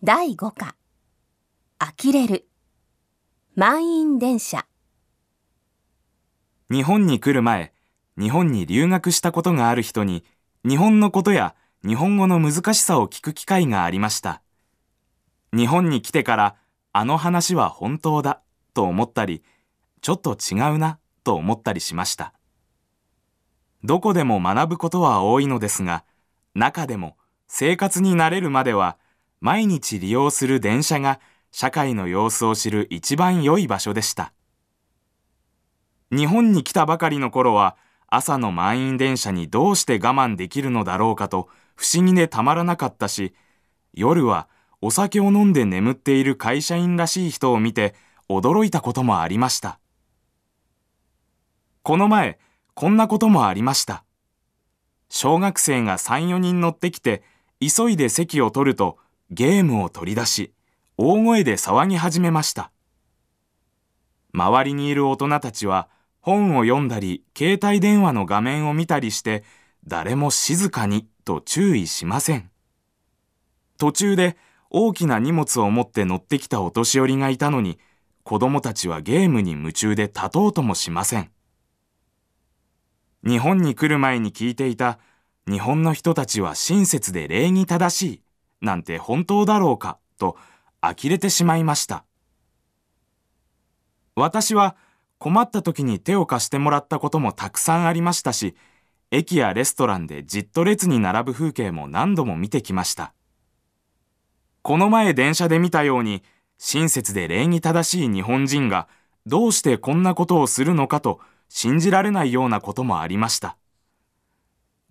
第5課呆れる満員電車日本に来る前、日本に留学したことがある人に、日本のことや日本語の難しさを聞く機会がありました。日本に来てから、あの話は本当だと思ったり、ちょっと違うなと思ったりしました。どこでも学ぶことは多いのですが、中でも生活に慣れるまでは、毎日利用する電車が社会の様子を知る一番良い場所でした。日本に来たばかりの頃は、朝の満員電車にどうして我慢できるのだろうかと不思議でたまらなかったし、夜はお酒を飲んで眠っている会社員らしい人を見て驚いたこともありました。この前、こんなこともありました。小学生が3、4人乗ってきて、急いで席を取るとゲームを取り出し、大声で騒ぎ始めました。周りにいる大人たちは、本を読んだり、携帯電話の画面を見たりして、誰も静かにと注意しません。途中で大きな荷物を持って乗ってきたお年寄りがいたのに、子供たちはゲームに夢中で立とうともしません。日本に来る前に聞いていた、日本の人たちは親切で礼儀正しい、なんて本当だろうか、と呆れてしまいました。私は困った時に手を貸してもらったこともたくさんありましたし、駅やレストランでじっと列に並ぶ風景も何度も見てきました。この前電車で見たように、親切で礼儀正しい日本人がどうしてこんなことをするのかと信じられないようなこともありました。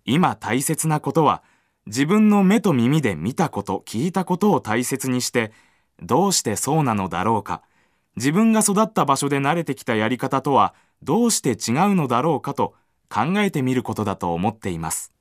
今大切なことは、自分の目と耳で見たこと、聞いたことを大切にして、どうしてそうなのだろうか、自分が育った場所で慣れてきたやり方とはどうして違うのだろうかと考えてみることだと思っています。